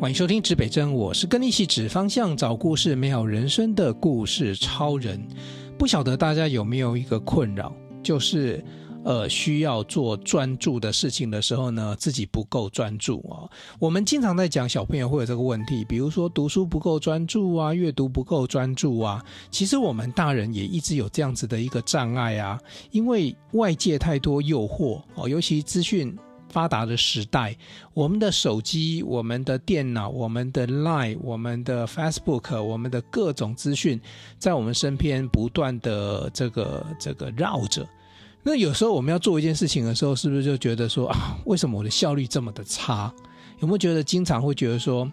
欢迎收听指北针，我是跟你一起指方向、找故事、美好人生的故事超人。不晓得大家有没有一个困扰，就是呃需要做专注的事情的时候呢，自己不够专注哦。我们经常在讲小朋友会有这个问题，比如说读书不够专注啊，阅读不够专注啊。其实我们大人也一直有这样子的一个障碍啊，因为外界太多诱惑哦，尤其资讯。发达的时代，我们的手机、我们的电脑、我们的 Line、我们的 Facebook、我们的各种资讯，在我们身边不断的这个这个绕着。那有时候我们要做一件事情的时候，是不是就觉得说啊，为什么我的效率这么的差？有没有觉得经常会觉得说，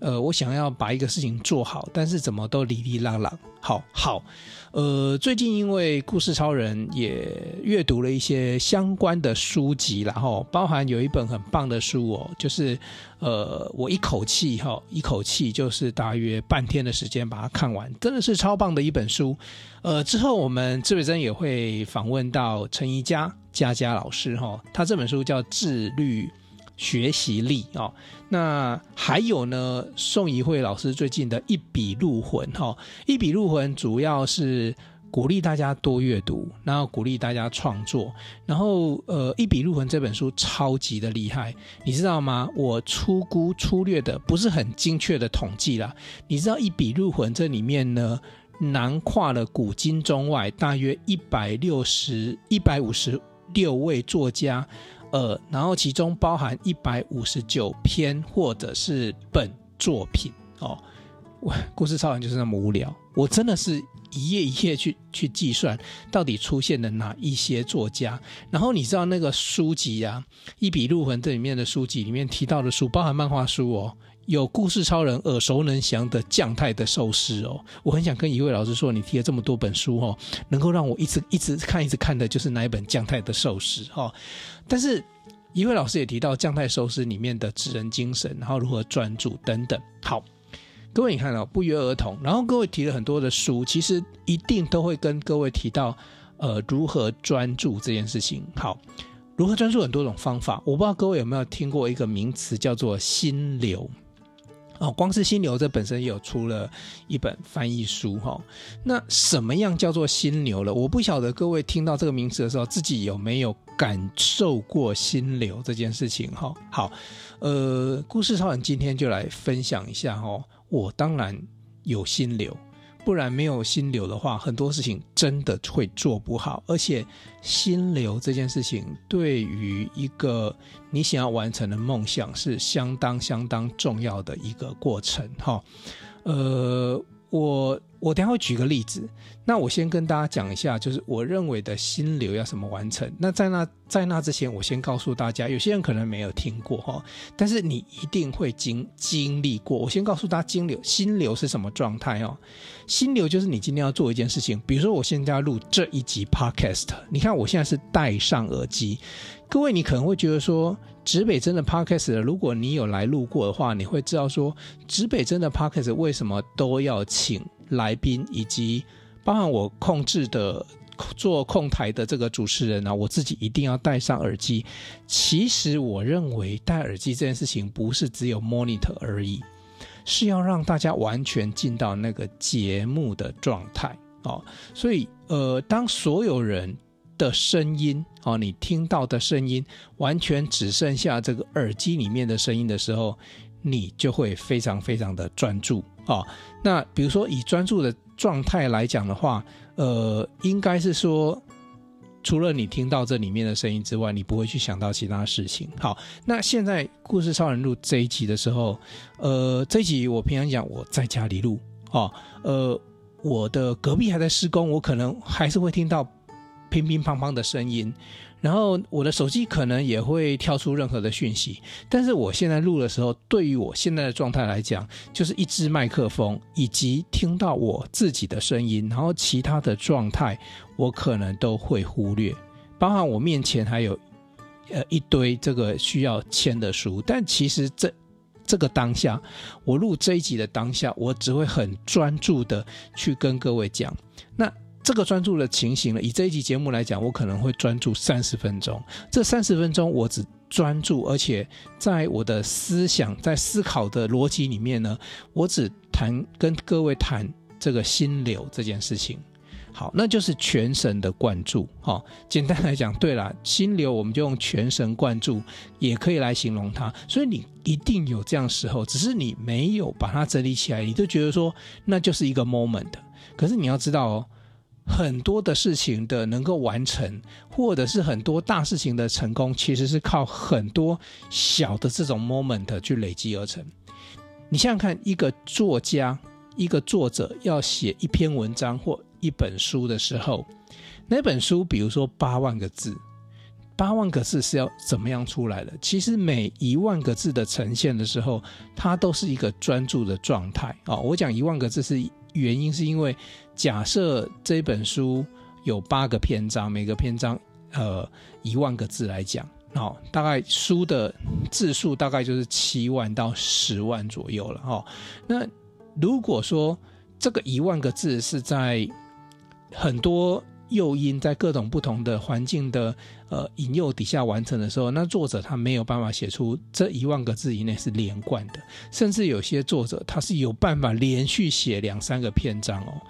呃，我想要把一个事情做好，但是怎么都哩哩啦啦。好好，呃，最近因为故事超人也阅读了一些相关的书籍，然后包含有一本很棒的书哦，就是呃，我一口气哈，一口气就是大约半天的时间把它看完，真的是超棒的一本书。呃，之后我们志伟珍也会访问到陈怡佳佳佳老师哈，他这本书叫《自律》。学习力哦，那还有呢？宋怡慧老师最近的一笔入魂哈，一笔入魂主要是鼓励大家多阅读，然后鼓励大家创作，然后呃，一笔入魂这本书超级的厉害，你知道吗？我粗估粗略的不是很精确的统计啦，你知道一笔入魂这里面呢，囊括了古今中外大约一百六十一百五十六位作家。呃，然后其中包含一百五十九篇或者是本作品哦。我故事超人就是那么无聊，我真的是一页一页去去计算到底出现了哪一些作家。然后你知道那个书籍啊，《一笔入魂》这里面的书籍里面提到的书，包含漫画书哦。有故事超人耳熟能详的将太的寿司哦，我很想跟一位老师说，你提了这么多本书哦，能够让我一直一直看一直看的就是哪一本将太的寿司哈。但是一位老师也提到将太寿司里面的职人精神，然后如何专注等等。好，各位你看哦，不约而同，然后各位提了很多的书，其实一定都会跟各位提到呃如何专注这件事情。好，如何专注很多种方法，我不知道各位有没有听过一个名词叫做心流。哦，光是心流这本身有出了一本翻译书哈。那什么样叫做心流了？我不晓得各位听到这个名词的时候，自己有没有感受过心流这件事情哈？好，呃，故事超人今天就来分享一下哈。我当然有心流。不然没有心流的话，很多事情真的会做不好。而且心流这件事情，对于一个你想要完成的梦想，是相当相当重要的一个过程。哈，呃，我。我等下会举个例子，那我先跟大家讲一下，就是我认为的心流要怎么完成。那在那在那之前，我先告诉大家，有些人可能没有听过哈，但是你一定会经经历过。我先告诉大家，心流心流是什么状态哦？心流就是你今天要做一件事情，比如说我现在要录这一集 Podcast，你看我现在是戴上耳机，各位你可能会觉得说，指北针的 Podcast，如果你有来录过的话，你会知道说，指北针的 Podcast 为什么都要请。来宾以及包含我控制的做控台的这个主持人呢，我自己一定要戴上耳机。其实我认为戴耳机这件事情不是只有 monitor 而已，是要让大家完全进到那个节目的状态哦。所以呃，当所有人的声音哦，你听到的声音完全只剩下这个耳机里面的声音的时候，你就会非常非常的专注。哦，那比如说以专注的状态来讲的话，呃，应该是说，除了你听到这里面的声音之外，你不会去想到其他事情。好，那现在故事超人录这一集的时候，呃，这一集我平常讲我在家里录，哦，呃，我的隔壁还在施工，我可能还是会听到乒乒乓乓的声音。然后我的手机可能也会跳出任何的讯息，但是我现在录的时候，对于我现在的状态来讲，就是一支麦克风以及听到我自己的声音，然后其他的状态我可能都会忽略，包含我面前还有呃一堆这个需要签的书，但其实这这个当下，我录这一集的当下，我只会很专注的去跟各位讲那。这个专注的情形呢，以这一集节目来讲，我可能会专注三十分钟。这三十分钟，我只专注，而且在我的思想在思考的逻辑里面呢，我只谈跟各位谈这个心流这件事情。好，那就是全神的贯注。好，简单来讲，对了，心流我们就用全神贯注也可以来形容它。所以你一定有这样时候，只是你没有把它整理起来，你就觉得说那就是一个 moment。可是你要知道哦，很多的事情的能够完成，或者是很多大事情的成功，其实是靠很多小的这种 moment 去累积而成。你想想看，一个作家，一个作者要写一篇文章或一本书的时候，那本书比如说八万个字，八万个字是要怎么样出来的？其实每一万个字的呈现的时候，它都是一个专注的状态啊。我讲一万个字是原因，是因为假设这本书有八个篇章，每个篇章呃一万个字来讲，哦，大概书的字数大概就是七万到十万左右了哈。那如果说这个一万个字是在很多诱因在各种不同的环境的呃引诱底下完成的时候，那作者他没有办法写出这一万个字以内是连贯的，甚至有些作者他是有办法连续写两三个篇章哦。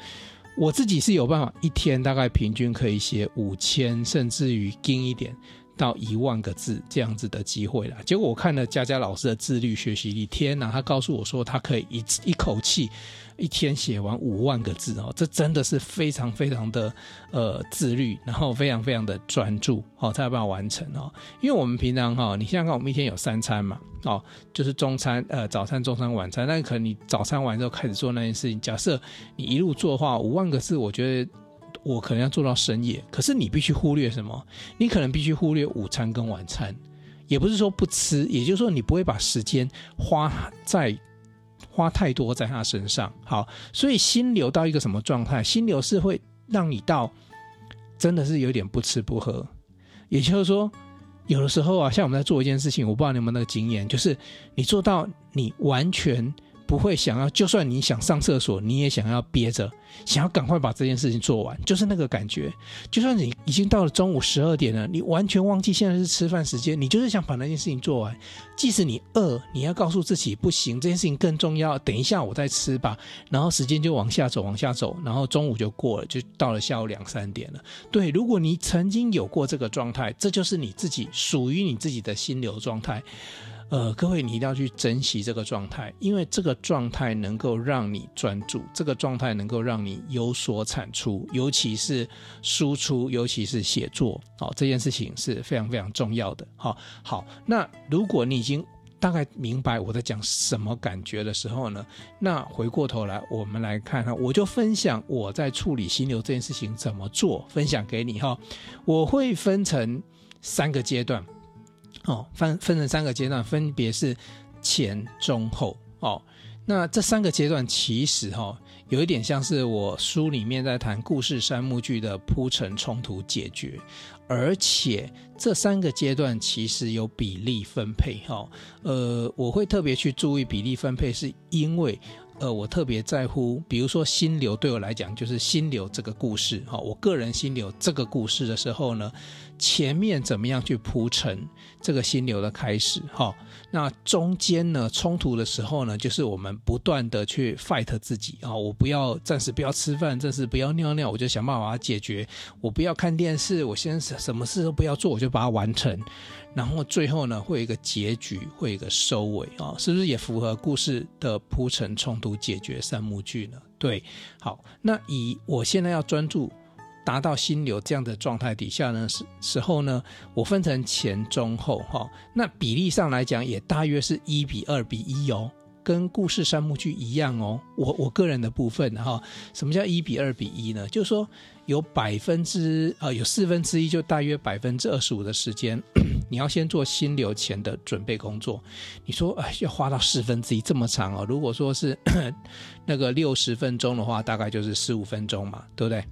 我自己是有办法一天大概平均可以写五千，甚至于精一点到一万个字这样子的机会了。结果我看了佳佳老师的自律学习力，天哪，他告诉我说他可以一一口气。一天写完五万个字哦，这真的是非常非常的呃自律，然后非常非常的专注哦，才有办法完成哦。因为我们平常哈，你想想看，我们一天有三餐嘛，哦，就是中餐、呃早餐、中餐、晚餐。那可能你早餐完之后开始做那件事情，假设你一路做的话，五万个字，我觉得我可能要做到深夜。可是你必须忽略什么？你可能必须忽略午餐跟晚餐，也不是说不吃，也就是说你不会把时间花在。花太多在他身上，好，所以心流到一个什么状态？心流是会让你到真的是有点不吃不喝，也就是说，有的时候啊，像我们在做一件事情，我不知道你有没有那个经验，就是你做到你完全。不会想要，就算你想上厕所，你也想要憋着，想要赶快把这件事情做完，就是那个感觉。就算你已经到了中午十二点了，你完全忘记现在是吃饭时间，你就是想把那件事情做完。即使你饿，你要告诉自己不行，这件事情更重要，等一下我再吃吧。然后时间就往下走，往下走，然后中午就过了，就到了下午两三点了。对，如果你曾经有过这个状态，这就是你自己属于你自己的心流状态。呃，各位，你一定要去珍惜这个状态，因为这个状态能够让你专注，这个状态能够让你有所产出，尤其是输出，尤其是写作，好，这件事情是非常非常重要的。好，好，那如果你已经大概明白我在讲什么感觉的时候呢，那回过头来，我们来看哈，我就分享我在处理心流这件事情怎么做，分享给你哈。我会分成三个阶段。哦，分分成三个阶段，分别是前、中、后。哦，那这三个阶段其实哈、哦，有一点像是我书里面在谈故事三幕剧的铺陈、冲突、解决，而且这三个阶段其实有比例分配。哈、哦，呃，我会特别去注意比例分配，是因为。呃，我特别在乎，比如说心流对我来讲就是心流这个故事哈，我个人心流这个故事的时候呢，前面怎么样去铺陈这个心流的开始哈，那中间呢冲突的时候呢，就是我们不断的去 fight 自己啊，我不要暂时不要吃饭，暂时不要尿尿，我就想办法解决，我不要看电视，我先什么事都不要做，我就把它完成。然后最后呢，会有一个结局，会有一个收尾啊，是不是也符合故事的铺陈、冲突、解决三幕剧呢？对，好，那以我现在要专注达到心流这样的状态底下呢，时时候呢，我分成前、中、后哈，那比例上来讲也大约是一比二比一哦。跟故事三幕剧一样哦，我我个人的部分哈，什么叫一比二比一呢？就是说有百分之呃有四分之一，就大约百分之二十五的时间，你要先做心流前的准备工作。你说哎，要花到四分之一这么长哦？如果说是 那个六十分钟的话，大概就是十五分钟嘛，对不对？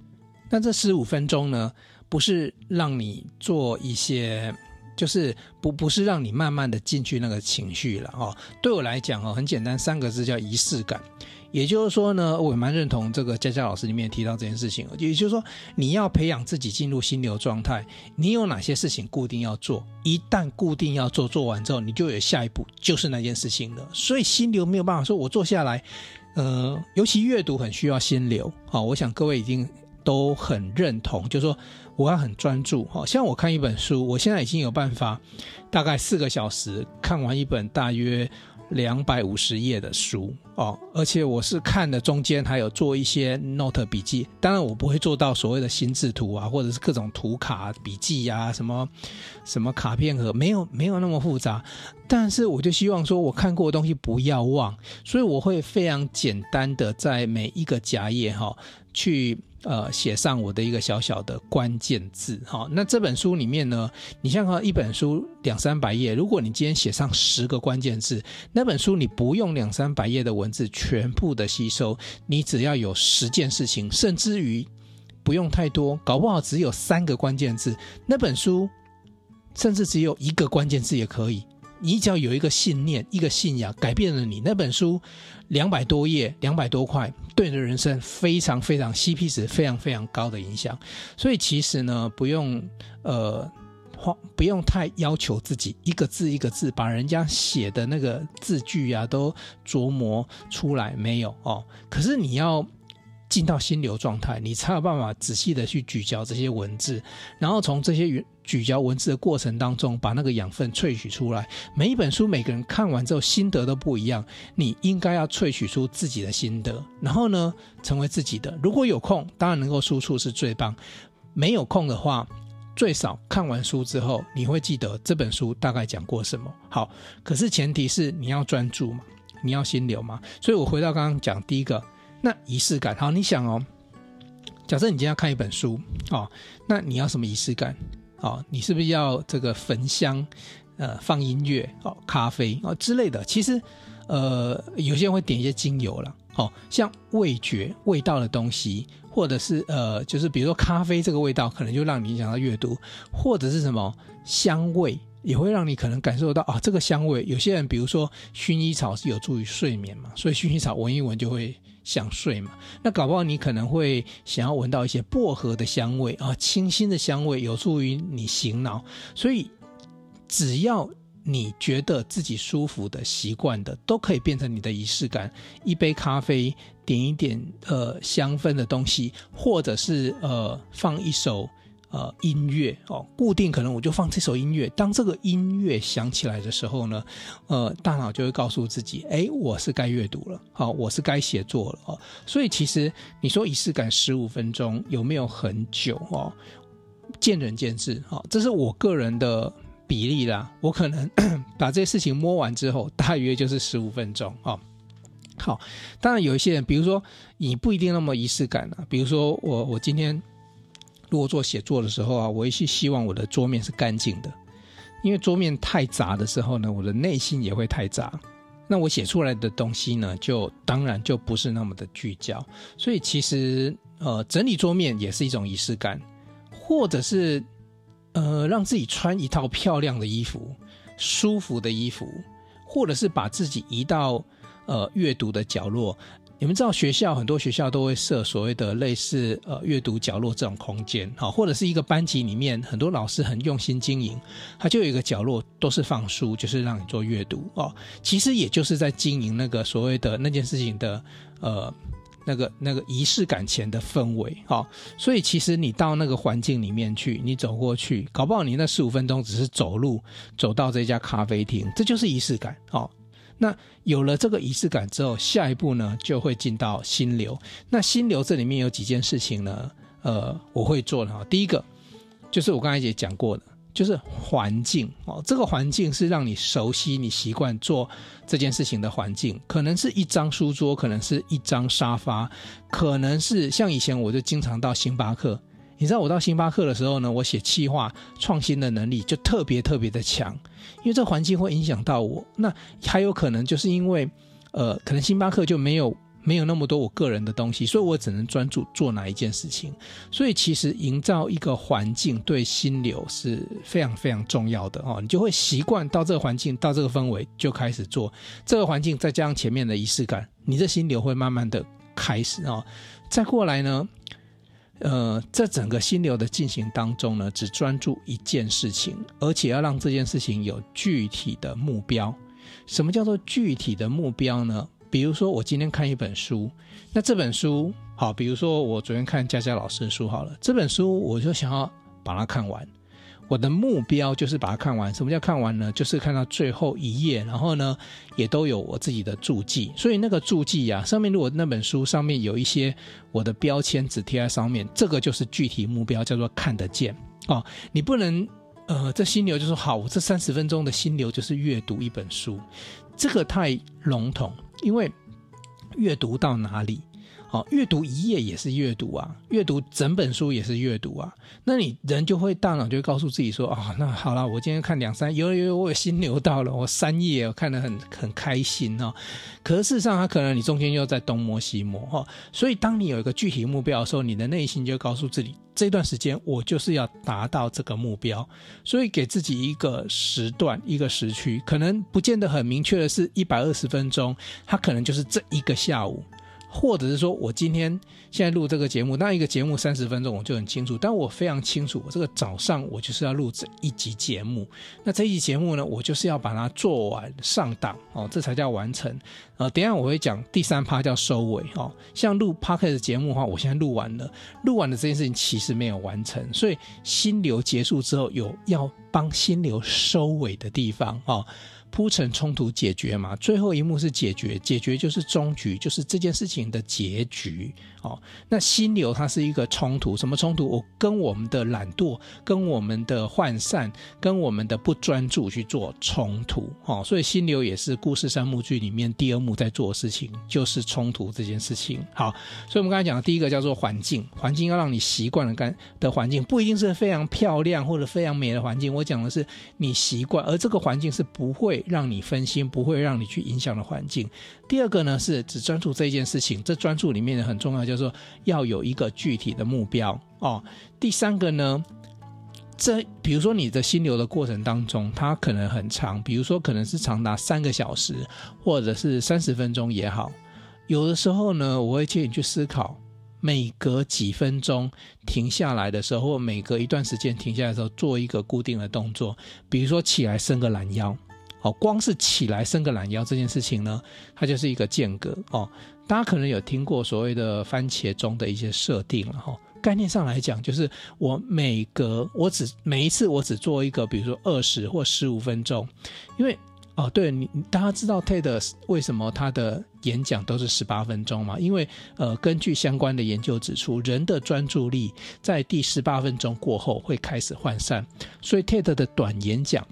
那这十五分钟呢，不是让你做一些就是不不是让你慢慢的进去那个情绪了哦。对我来讲哦，很简单，三个字叫仪式感。也就是说呢，我也蛮认同这个佳佳老师里面提到这件事情。也就是说，你要培养自己进入心流状态，你有哪些事情固定要做？一旦固定要做，做完之后，你就有下一步，就是那件事情了。所以心流没有办法说，我坐下来，呃，尤其阅读很需要心流。好，我想各位已经都很认同，就是说我要很专注。好，像我看一本书，我现在已经有办法，大概四个小时看完一本大约。两百五十页的书哦，而且我是看的中间还有做一些 note 笔记，当然我不会做到所谓的心智图啊，或者是各种图卡笔记呀、啊，什么什么卡片盒，没有没有那么复杂，但是我就希望说我看过的东西不要忘，所以我会非常简单的在每一个夹页哈去。呃，写上我的一个小小的关键字，哈。那这本书里面呢，你像一本书两三百页，如果你今天写上十个关键字，那本书你不用两三百页的文字全部的吸收，你只要有十件事情，甚至于不用太多，搞不好只有三个关键字，那本书甚至只有一个关键字也可以。你只要有一个信念，一个信仰，改变了你那本书，两百多页，两百多块，对你的人生非常非常 CP 值非常非常高的影响。所以其实呢，不用呃，花不用太要求自己，一个字一个字把人家写的那个字句啊都琢磨出来没有哦。可是你要。进到心流状态，你才有办法仔细的去咀嚼这些文字，然后从这些原咀嚼文字的过程当中，把那个养分萃取出来。每一本书，每个人看完之后心得都不一样，你应该要萃取出自己的心得，然后呢，成为自己的。如果有空，当然能够输出是最棒；没有空的话，最少看完书之后，你会记得这本书大概讲过什么。好，可是前提是你要专注嘛，你要心流嘛。所以我回到刚刚讲第一个。那仪式感，好，你想哦，假设你今天要看一本书，哦，那你要什么仪式感？哦，你是不是要这个焚香，呃，放音乐，哦，咖啡，哦之类的？其实，呃，有些人会点一些精油啦，哦，像味觉、味道的东西，或者是呃，就是比如说咖啡这个味道，可能就让你影响到阅读，或者是什么香味。也会让你可能感受到啊，这个香味。有些人比如说薰衣草是有助于睡眠嘛，所以薰衣草闻一闻就会想睡嘛。那搞不好你可能会想要闻到一些薄荷的香味啊，清新的香味有助于你醒脑。所以只要你觉得自己舒服的、习惯的，都可以变成你的仪式感。一杯咖啡，点一点呃香氛的东西，或者是呃放一首。呃，音乐哦，固定可能我就放这首音乐。当这个音乐响起来的时候呢，呃，大脑就会告诉自己，哎，我是该阅读了，好，我是该写作了哦。所以其实你说仪式感十五分钟有没有很久哦？见仁见智，哦，这是我个人的比例啦。我可能 把这些事情摸完之后，大约就是十五分钟哦。好，当然有一些人，比如说你不一定那么仪式感啊。比如说我，我今天。如果做写作的时候啊，我也是希望我的桌面是干净的，因为桌面太杂的时候呢，我的内心也会太杂，那我写出来的东西呢，就当然就不是那么的聚焦。所以其实呃，整理桌面也是一种仪式感，或者是呃，让自己穿一套漂亮的衣服、舒服的衣服，或者是把自己移到呃阅读的角落。你们知道学校很多学校都会设所谓的类似呃阅读角落这种空间，好，或者是一个班级里面很多老师很用心经营，它就有一个角落都是放书，就是让你做阅读哦。其实也就是在经营那个所谓的那件事情的呃那个那个仪式感前的氛围，好，所以其实你到那个环境里面去，你走过去，搞不好你那十五分钟只是走路走到这家咖啡厅，这就是仪式感，好。那有了这个仪式感之后，下一步呢就会进到心流。那心流这里面有几件事情呢？呃，我会做的哈。第一个就是我刚才也讲过的，就是环境哦。这个环境是让你熟悉、你习惯做这件事情的环境，可能是一张书桌，可能是一张沙发，可能是像以前我就经常到星巴克。你知道我到星巴克的时候呢，我写企划创新的能力就特别特别的强，因为这环境会影响到我。那还有可能就是因为，呃，可能星巴克就没有没有那么多我个人的东西，所以我只能专注做哪一件事情。所以其实营造一个环境对心流是非常非常重要的哦，你就会习惯到这个环境，到这个氛围就开始做这个环境，再加上前面的仪式感，你的心流会慢慢的开始哦。再过来呢，呃，这整个心流的进行当中呢，只专注一件事情，而且要让这件事情有具体的目标。什么叫做具体的目标呢？比如说，我今天看一本书，那这本书好，比如说我昨天看佳佳老师的书好了，这本书我就想要把它看完。我的目标就是把它看完。什么叫看完呢？就是看到最后一页，然后呢，也都有我自己的注记。所以那个注记呀，上面如果那本书上面有一些我的标签纸贴在上面，这个就是具体目标，叫做看得见哦。你不能呃，这心流就是好，我这三十分钟的心流就是阅读一本书，这个太笼统。因为阅读到哪里，好，阅读一页也是阅读啊，阅读整本书也是阅读啊。那你人就会大脑就会告诉自己说啊、哦，那好了，我今天看两三，有有有，我有心流到了，我三页我看得很很开心哦。可是事实上，他可能你中间又在东摸西摸哈。所以当你有一个具体目标的时候，你的内心就告诉自己。这段时间我就是要达到这个目标，所以给自己一个时段、一个时区，可能不见得很明确的是一百二十分钟，它可能就是这一个下午。或者是说，我今天现在录这个节目，那一个节目三十分钟，我就很清楚。但我非常清楚，我这个早上我就是要录这一集节目。那这一集节目呢，我就是要把它做完上档哦，这才叫完成。呃，等下我会讲第三趴叫收尾哦。像录 Podcast 节目的话，我现在录完了，录完了这件事情其实没有完成，所以心流结束之后有要帮心流收尾的地方哦。铺陈冲突解决嘛，最后一幕是解决，解决就是终局，就是这件事情的结局。哦，那心流它是一个冲突，什么冲突？我跟我们的懒惰，跟我们的涣散，跟我们的不专注去做冲突。哦，所以心流也是故事三幕剧里面第二幕在做的事情，就是冲突这件事情。好，所以我们刚才讲的第一个叫做环境，环境要让你习惯了干的环境，不一定是非常漂亮或者非常美的环境。我讲的是你习惯，而这个环境是不会让你分心，不会让你去影响的环境。第二个呢是只专注这件事情，这专注里面很重要，就说要有一个具体的目标哦。第三个呢，这比如说你的心流的过程当中，它可能很长，比如说可能是长达三个小时，或者是三十分钟也好。有的时候呢，我会建议你去思考，每隔几分钟停下来的时候，或每隔一段时间停下来的时候，做一个固定的动作，比如说起来伸个懒腰。哦，光是起来伸个懒腰这件事情呢，它就是一个间隔哦。大家可能有听过所谓的番茄钟的一些设定了哈。概念上来讲，就是我每隔我只每一次我只做一个，比如说二十或十五分钟。因为哦，对你大家知道 TED 为什么他的演讲都是十八分钟吗？因为呃，根据相关的研究指出，人的专注力在第十八分钟过后会开始涣散，所以 TED 的短演讲。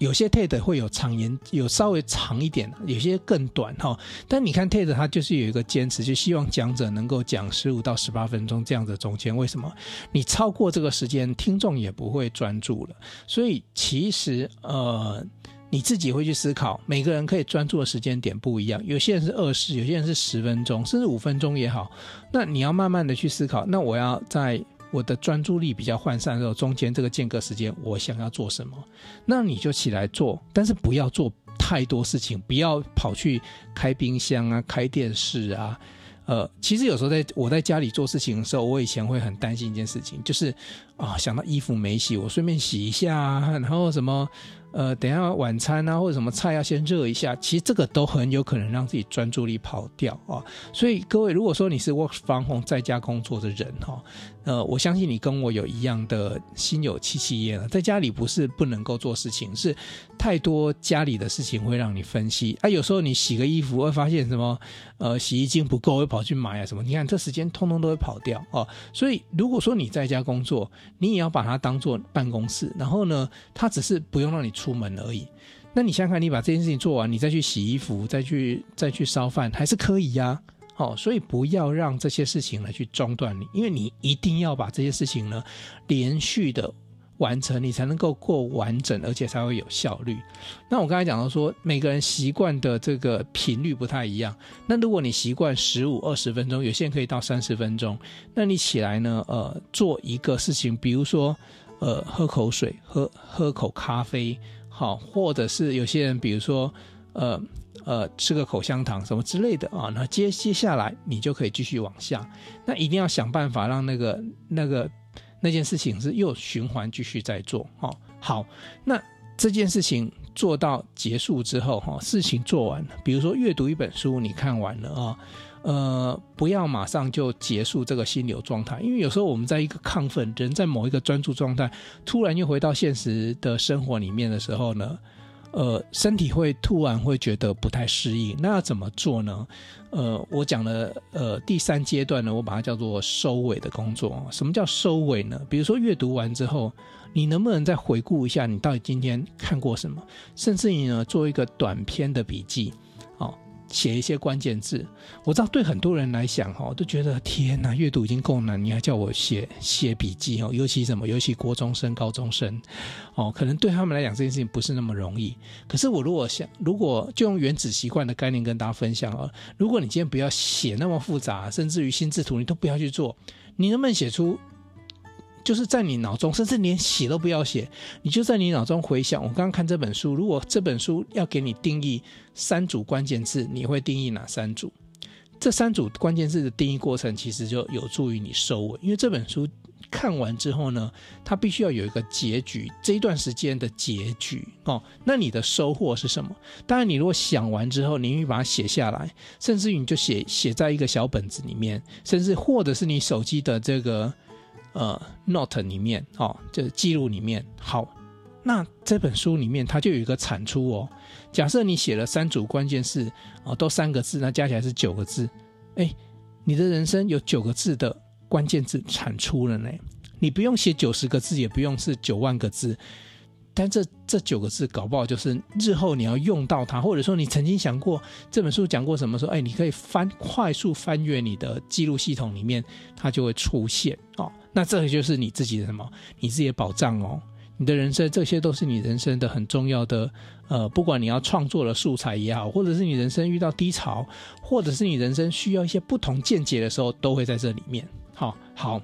有些 TED 会有长言，有稍微长一点，有些更短哈。但你看 TED 它就是有一个坚持，就希望讲者能够讲十五到十八分钟这样子中间。为什么？你超过这个时间，听众也不会专注了。所以其实呃，你自己会去思考，每个人可以专注的时间点不一样。有些人是二十，有些人是十分钟，甚至五分钟也好。那你要慢慢的去思考。那我要在。我的专注力比较涣散的时候，中间这个间隔时间，我想要做什么，那你就起来做，但是不要做太多事情，不要跑去开冰箱啊、开电视啊。呃，其实有时候在我在家里做事情的时候，我以前会很担心一件事情，就是啊，想到衣服没洗，我顺便洗一下，然后什么。呃，等下晚餐啊，或者什么菜要先热一下，其实这个都很有可能让自己专注力跑掉啊。所以各位，如果说你是 work from home 在家工作的人哈，呃，我相信你跟我有一样的心有戚戚焉了。在家里不是不能够做事情，是太多家里的事情会让你分析啊。有时候你洗个衣服会发现什么，呃，洗衣精不够，会跑去买啊什么。你看这时间通通都会跑掉哦。所以如果说你在家工作，你也要把它当做办公室，然后呢，它只是不用让你。出门而已，那你想想看，你把这件事情做完，你再去洗衣服，再去再去烧饭，还是可以呀。好，所以不要让这些事情来去中断你，因为你一定要把这些事情呢连续的完成，你才能够过完整，而且才会有效率。那我刚才讲到说，每个人习惯的这个频率不太一样。那如果你习惯十五、二十分钟，有些人可以到三十分钟，那你起来呢，呃，做一个事情，比如说，呃，喝口水，喝喝口咖啡，好，或者是有些人，比如说，呃呃，吃个口香糖什么之类的啊，那接接下来你就可以继续往下。那一定要想办法让那个那个。那件事情是又循环继续在做，哦，好，那这件事情做到结束之后，哈，事情做完了，比如说阅读一本书，你看完了啊，呃，不要马上就结束这个心流状态，因为有时候我们在一个亢奋，人在某一个专注状态，突然又回到现实的生活里面的时候呢，呃，身体会突然会觉得不太适应，那要怎么做呢？呃，我讲了呃第三阶段呢，我把它叫做收尾的工作。什么叫收尾呢？比如说阅读完之后，你能不能再回顾一下你到底今天看过什么？甚至你呢，做一个短篇的笔记，哦。写一些关键字，我知道对很多人来讲，哈，都觉得天哪，阅读已经够难，你还叫我写写笔记哦，尤其什么，尤其国中生、高中生，哦，可能对他们来讲这件事情不是那么容易。可是我如果想，如果就用原子习惯的概念跟大家分享啊，如果你今天不要写那么复杂，甚至于心智图你都不要去做，你能不能写出？就是在你脑中，甚至连写都不要写，你就在你脑中回想。我刚刚看这本书，如果这本书要给你定义三组关键字，你会定义哪三组？这三组关键字的定义过程，其实就有助于你收尾。因为这本书看完之后呢，它必须要有一个结局，这一段时间的结局哦。那你的收获是什么？当然，你如果想完之后，你会把它写下来，甚至于你就写写在一个小本子里面，甚至或者是你手机的这个。呃，note 里面哦，就是记录里面。好，那这本书里面它就有一个产出哦。假设你写了三组关键字哦，都三个字，那加起来是九个字。哎，你的人生有九个字的关键字产出了呢。你不用写九十个字，也不用是九万个字。但这这九个字搞不好就是日后你要用到它，或者说你曾经想过这本书讲过什么，说哎，你可以翻快速翻阅你的记录系统里面，它就会出现哦。那这个就是你自己的什么？你自己的宝藏哦。你的人生，这些都是你人生的很重要的呃，不管你要创作的素材也好，或者是你人生遇到低潮，或者是你人生需要一些不同见解的时候，都会在这里面。好，好，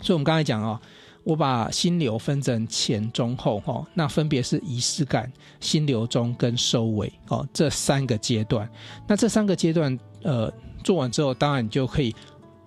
所以我们刚才讲啊、哦。我把心流分成前、中、后，哈，那分别是仪式感、心流中跟收尾，哦，这三个阶段。那这三个阶段，呃，做完之后，当然你就可以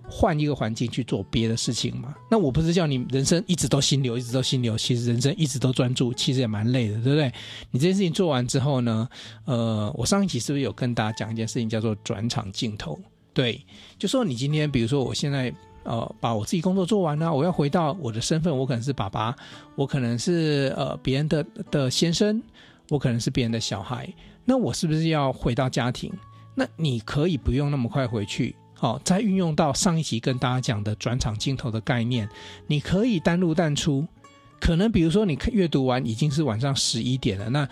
换一个环境去做别的事情嘛。那我不是叫你人生一直都心流，一直都心流，其实人生一直都专注，其实也蛮累的，对不对？你这件事情做完之后呢，呃，我上一集是不是有跟大家讲一件事情，叫做转场镜头？对，就说你今天，比如说我现在。呃，把我自己工作做完了，我要回到我的身份，我可能是爸爸，我可能是呃别人的的先生，我可能是别人的小孩，那我是不是要回到家庭？那你可以不用那么快回去，哦，再运用到上一集跟大家讲的转场镜头的概念，你可以单入淡出，可能比如说你阅读完已经是晚上十一点了，那。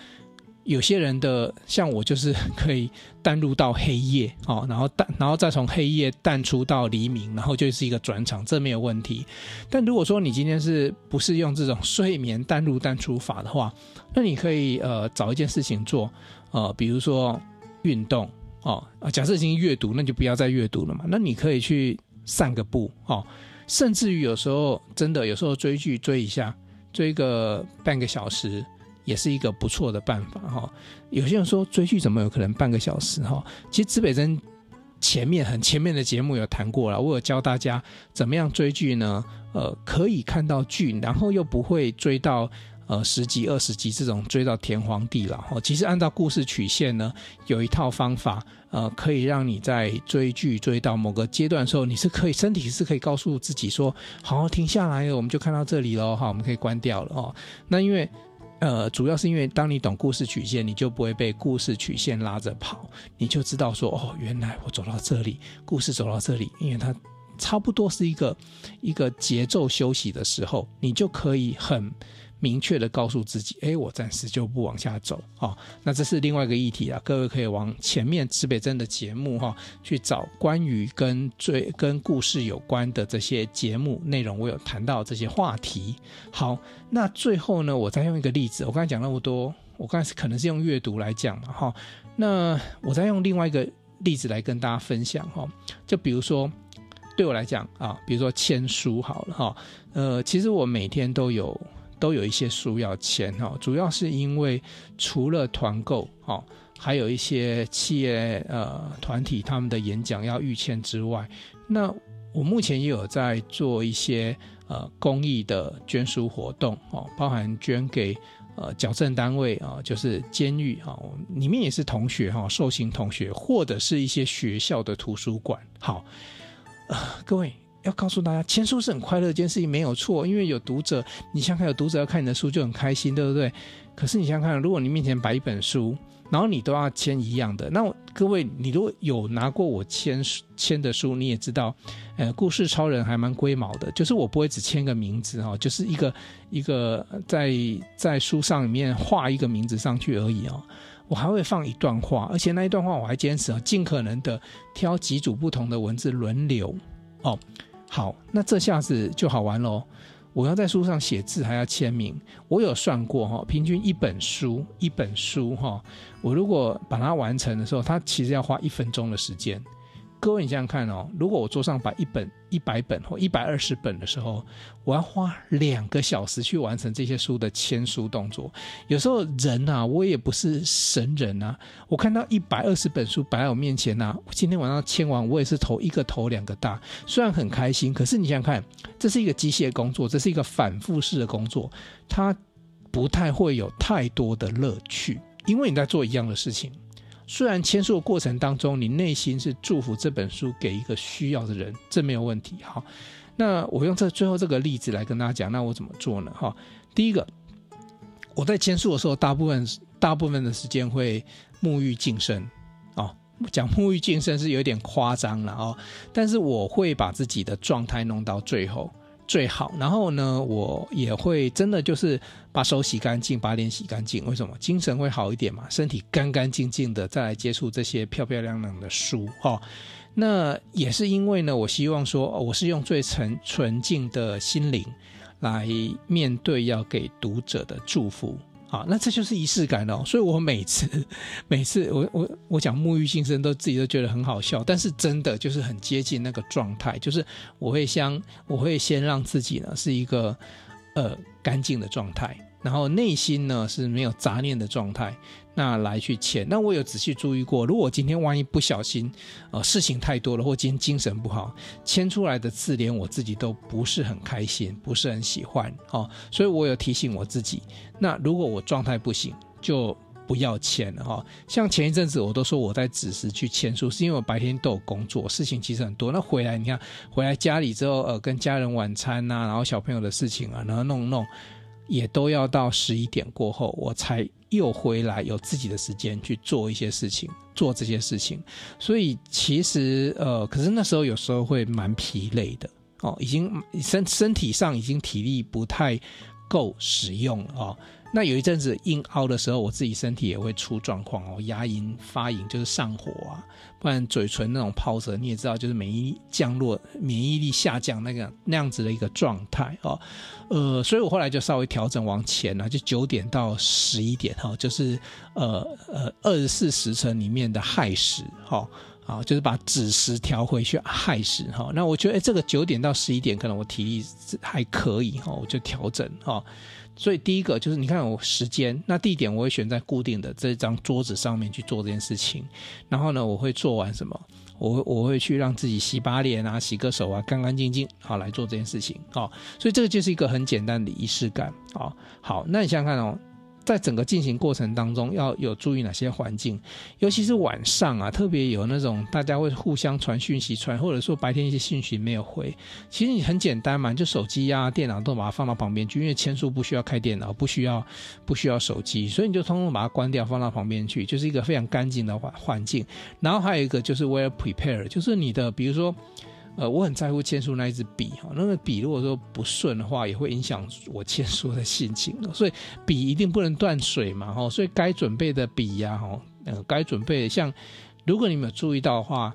有些人的像我就是可以淡入到黑夜哦，然后淡，然后再从黑夜淡出到黎明，然后就是一个转场，这没有问题。但如果说你今天是不是用这种睡眠淡入淡出法的话，那你可以呃找一件事情做，呃，比如说运动哦啊，假设已经阅读，那就不要再阅读了嘛。那你可以去散个步哦，甚至于有时候真的有时候追剧追一下，追个半个小时。也是一个不错的办法哈。有些人说追剧怎么有可能半个小时哈？其实指北针前面很前面的节目有谈过了，我有教大家怎么样追剧呢？呃，可以看到剧，然后又不会追到呃十集二十集这种追到天荒地老哈。其实按照故事曲线呢，有一套方法呃，可以让你在追剧追到某个阶段的时候，你是可以身体是可以告诉自己说，好，停下来了，我们就看到这里了哈，我们可以关掉了哦。那因为呃，主要是因为当你懂故事曲线，你就不会被故事曲线拉着跑，你就知道说，哦，原来我走到这里，故事走到这里，因为它差不多是一个一个节奏休息的时候，你就可以很明确的告诉自己，哎，我暂时就不往下走。哦，那这是另外一个议题啊，各位可以往前面指北针的节目哈、去找关于跟最跟故事有关的这些节目内容，我有谈到这些话题。好，那最后呢，我再用一个例子，我刚才讲那么多，我刚才可能是用阅读来讲嘛，哈、那我再用另外一个例子来跟大家分享哈、就比如说。对我来讲啊，比如说签书好了哈，呃，其实我每天都有都有一些书要签哈，主要是因为除了团购哈，还有一些企业呃团体他们的演讲要预签之外，那我目前也有在做一些呃公益的捐书活动哦，包含捐给呃矫正单位啊，就是监狱啊，里面也是同学哈，受刑同学或者是一些学校的图书馆好。啊，各位要告诉大家，签书是很快乐一件事情，没有错。因为有读者，你想想看有读者要看你的书就很开心，对不对？可是你想想看，如果你面前摆一本书，然后你都要签一样的，那各位，你如果有拿过我签签的书，你也知道，呃，故事超人还蛮龟毛的，就是我不会只签个名字哈，就是一个一个在在书上里面画一个名字上去而已哦。我还会放一段话，而且那一段话我还坚持啊，尽可能的挑几组不同的文字轮流哦。好，那这下子就好玩喽。我要在书上写字，还要签名。我有算过哈，平均一本书一本书哈，我如果把它完成的时候，它其实要花一分钟的时间。各位，你想想看哦，如果我桌上摆一本一百本或一百二十本的时候，我要花两个小时去完成这些书的签书动作。有时候人啊，我也不是神人啊，我看到一百二十本书摆在我面前呐，今天晚上签完，我也是头一个头两个大，虽然很开心，可是你想想看，这是一个机械工作，这是一个反复式的工作，它不太会有太多的乐趣，因为你在做一样的事情。虽然签书的过程当中，你内心是祝福这本书给一个需要的人，这没有问题。好，那我用这最后这个例子来跟大家讲，那我怎么做呢？哈，第一个，我在签书的时候，大部分大部分的时间会沐浴净身。哦，讲沐浴净身是有点夸张了哦，但是我会把自己的状态弄到最后。最好，然后呢，我也会真的就是把手洗干净，把脸洗干净。为什么？精神会好一点嘛，身体干干净净的，再来接触这些漂漂亮亮的书哈、哦。那也是因为呢，我希望说，我是用最纯纯净的心灵来面对要给读者的祝福。好，那这就是仪式感哦。所以我每次每次我我我讲沐浴净身，都自己都觉得很好笑，但是真的就是很接近那个状态，就是我会先我会先让自己呢是一个呃干净的状态。然后内心呢是没有杂念的状态，那来去签。那我有仔细注意过，如果今天万一不小心，呃，事情太多了，或今天精神不好，签出来的字连我自己都不是很开心，不是很喜欢哦。所以我有提醒我自己，那如果我状态不行，就不要签了哈、像前一阵子我都说我在子时去签书，是因为我白天都有工作，事情其实很多。那回来你看，回来家里之后，呃，跟家人晚餐呐、啊，然后小朋友的事情啊，然后弄弄。也都要到十一点过后，我才又回来有自己的时间去做一些事情，做这些事情。所以其实呃，可是那时候有时候会蛮疲累的哦，已经身身体上已经体力不太够使用哦。那有一阵子硬凹的时候，我自己身体也会出状况哦，牙龈发炎就是上火啊，不然嘴唇那种泡舌，你也知道，就是免疫降落、免疫力下降那个那样子的一个状态哦。呃，所以我后来就稍微调整往前了，就九点到十一点哈，就是呃呃二十四时辰里面的亥时哈，啊，就是把子时调回去亥时哈。那我觉得哎，这个九点到十一点可能我体力还可以哈，我就调整哈。所以第一个就是你看我时间，那地点我会选在固定的这张桌子上面去做这件事情。然后呢，我会做完什么？我我会去让自己洗把脸啊，洗个手啊，干干净净，好来做这件事情。好，所以这个就是一个很简单的仪式感。好，好，那你想想看哦。在整个进行过程当中，要有注意哪些环境？尤其是晚上啊，特别有那种大家会互相传讯息传，或者说白天一些讯息没有回，其实你很简单嘛，就手机呀、啊、电脑都把它放到旁边去，因为签书不需要开电脑，不需要 不需要手机，所以你就通通把它关掉，放到旁边去，就是一个非常干净的环环境。然后还有一个就是 well prepare，就是你的比如说呃，我很在乎签书那一支笔哈，那个笔如果说不顺的话，也会影响我签书的心情，所以笔一定不能断水嘛哈，所以该准备的笔呀哈，呃，该准备的像如果你们有注意到的话，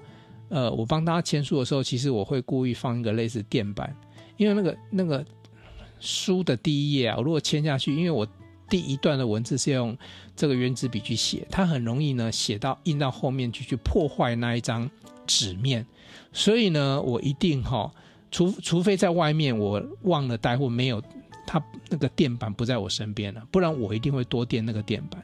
呃，我帮大家签书的时候，其实我会故意放一个类似垫板，因为那个那个书的第一页啊，我如果签下去，因为我第一段的文字是用这个原子笔去写，它很容易呢写到印到后面去，去破坏那一张纸面。所以呢，我一定哈，除除非在外面我忘了带或没有，它那个垫板不在我身边了，不然我一定会多垫那个垫板。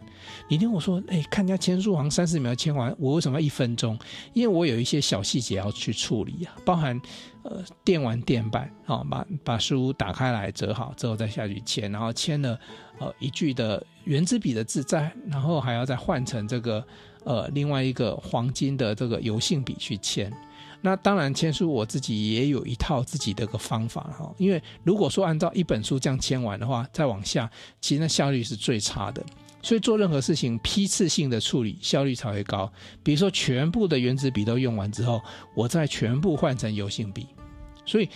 你听我说，哎，看人家签书行三十秒签完，我为什么要一分钟？因为我有一些小细节要去处理啊，包含呃垫完垫板，好把把书打开来折好之后再下去签，然后签了呃一句的原子笔的字在，然后还要再换成这个呃另外一个黄金的这个油性笔去签。那当然，签书我自己也有一套自己的个方法哈。因为如果说按照一本书这样签完的话，再往下，其实那效率是最差的。所以做任何事情批次性的处理，效率才会高。比如说，全部的原子笔都用完之后，我再全部换成油性笔。所以，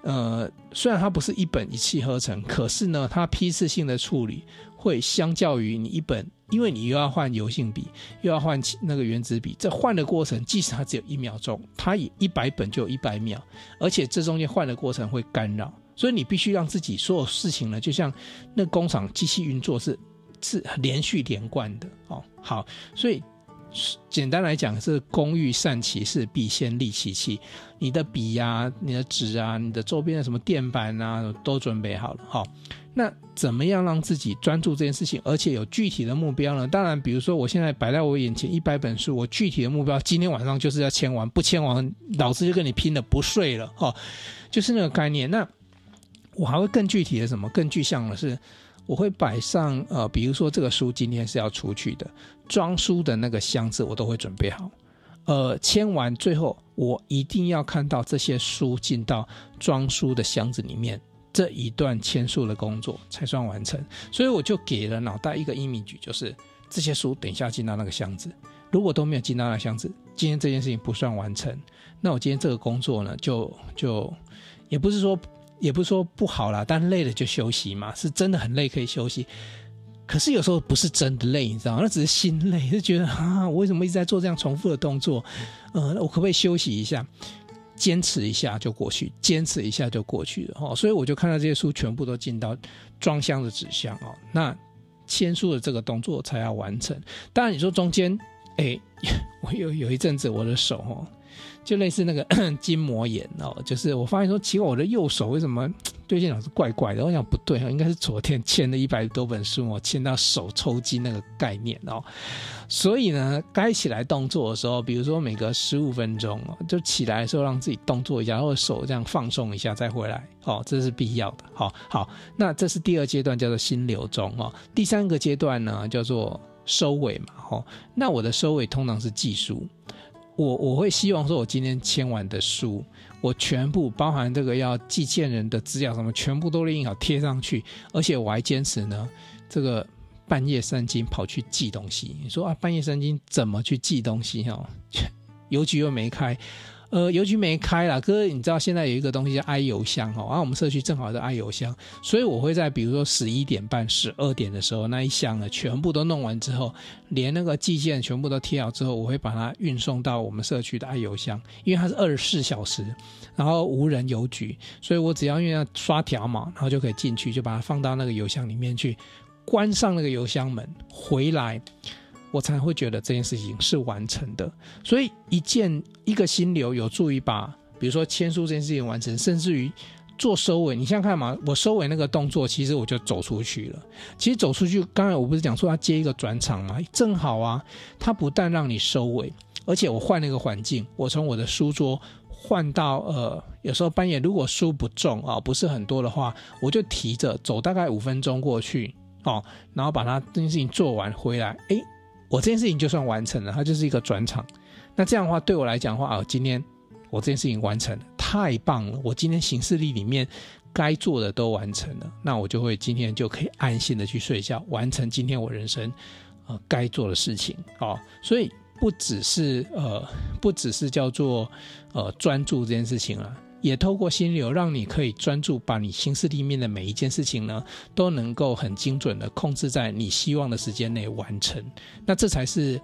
呃，虽然它不是一本一气呵成，可是呢，它批次性的处理会相较于你一本。因为你又要换油性笔，又要换那个原子笔，这换的过程，即使它只有一秒钟，它也一百本就有一百秒，而且这中间换的过程会干扰，所以你必须让自己所有事情呢，就像那工厂机器运作是是连续连贯的哦。好，所以简单来讲是工欲善其事，必先利其器。你的笔呀、啊、你的纸啊、你的周边的什么垫板啊，都准备好了好。哦那怎么样让自己专注这件事情，而且有具体的目标呢？当然，比如说我现在摆在我眼前一百本书，我具体的目标今天晚上就是要签完，不签完老子就跟你拼了，不睡了哦，就是那个概念。那我还会更具体的什么？更具象的是，我会摆上呃，比如说这个书今天是要出去的，装书的那个箱子我都会准备好。呃，签完最后我一定要看到这些书进到装书的箱子里面。这一段签书的工作才算完成，所以我就给了脑袋一个 image，就是这些书等一下进到那个箱子，如果都没有进到那个箱子，今天这件事情不算完成。那我今天这个工作呢，就就也不是说也不是说不好啦，但累了就休息嘛，是真的很累可以休息。可是有时候不是真的累，你知道吗？那只是心累，就觉得啊，我为什么一直在做这样重复的动作？呃，我可不可以休息一下？坚持一下就过去，坚持一下就过去了哈，所以我就看到这些书全部都进到装箱的纸箱哦，那签书的这个动作才要完成。当然你说中间，哎，我有有一阵子我的手哦。就类似那个 筋膜炎哦，就是我发现说，奇怪，我的右手为什么 最近老是怪怪的？我想不对哦，应该是昨天签了一百多本书，我签到手抽筋那个概念哦。所以呢，该起来动作的时候，比如说每隔十五分钟哦，就起来的时候让自己动作一下，然后手这样放松一下再回来哦，这是必要的。好，好，那这是第二阶段，叫做心流中哦。第三个阶段呢，叫做收尾嘛。哦，那我的收尾通常是记书。我我会希望说，我今天签完的书，我全部包含这个要寄件人的资料什么，全部都印好贴上去，而且我还坚持呢，这个半夜三更跑去寄东西。你说啊，半夜三更怎么去寄东西？哈，邮局又没开。呃，邮局没开啦，哥，你知道现在有一个东西叫 i 邮箱哈，然后我们社区正好是 i 邮箱，所以我会在比如说十一点半、十二点的时候，那一箱呢全部都弄完之后，连那个寄件全部都贴好之后，我会把它运送到我们社区的 i 邮箱，因为它是二十四小时，然后无人邮局，所以我只要因为要刷条码，然后就可以进去，就把它放到那个邮箱里面去，关上那个邮箱门，回来。我才会觉得这件事情是完成的，所以一件一个心流有助于把，比如说签书这件事情完成，甚至于做收尾。你想想看嘛，我收尾那个动作，其实我就走出去了。其实走出去，刚才我不是讲说要接一个转场嘛，正好啊，它不但让你收尾，而且我换了一个环境，我从我的书桌换到呃，有时候半夜如果书不重啊，不是很多的话，我就提着走大概五分钟过去哦，然后把它这件事情做完回来，诶。我这件事情就算完成了，它就是一个转场。那这样的话，对我来讲的话，啊，今天我这件事情完成了，太棒了！我今天行事历里面该做的都完成了，那我就会今天就可以安心的去睡觉，完成今天我人生呃该做的事情。哦，所以不只是呃，不只是叫做呃专注这件事情了。也透过心流，让你可以专注，把你心思里面的每一件事情呢，都能够很精准的控制在你希望的时间内完成。那这才是，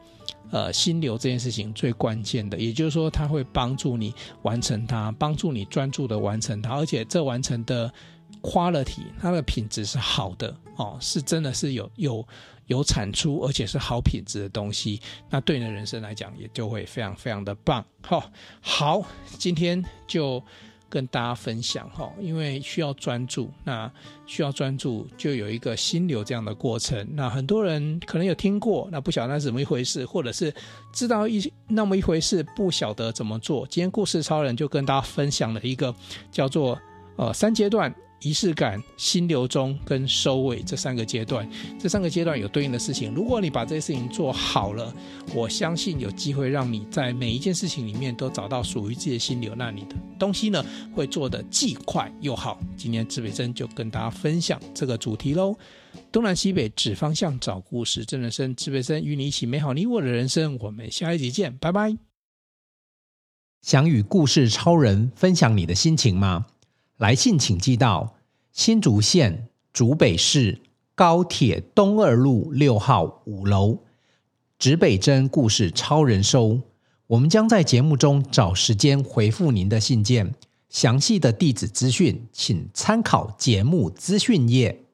呃，心流这件事情最关键的。也就是说，它会帮助你完成它，帮助你专注的完成它，而且这完成的 quality，它的品质是好的哦，是真的是有有有产出，而且是好品质的东西。那对你的人生来讲，也就会非常非常的棒。好、好，今天就。跟大家分享哈，因为需要专注，那需要专注就有一个心流这样的过程。那很多人可能有听过，那不晓得那是怎么一回事，或者是知道一那么一回事，不晓得怎么做。今天故事超人就跟大家分享了一个叫做呃三阶段。仪式感、心流中跟收尾这三个阶段，这三个阶段有对应的事情。如果你把这些事情做好了，我相信有机会让你在每一件事情里面都找到属于自己的心流。那你的东西呢，会做得既快又好。今天志北针就跟大家分享这个主题喽。东南西北指方向，找故事，真人生志北生与你一起美好你我的人生。我们下一集见，拜拜。想与故事超人分享你的心情吗？来信请寄到新竹县竹北市高铁东二路六号五楼，指北针故事超人收。我们将在节目中找时间回复您的信件。详细的地址资讯，请参考节目资讯页。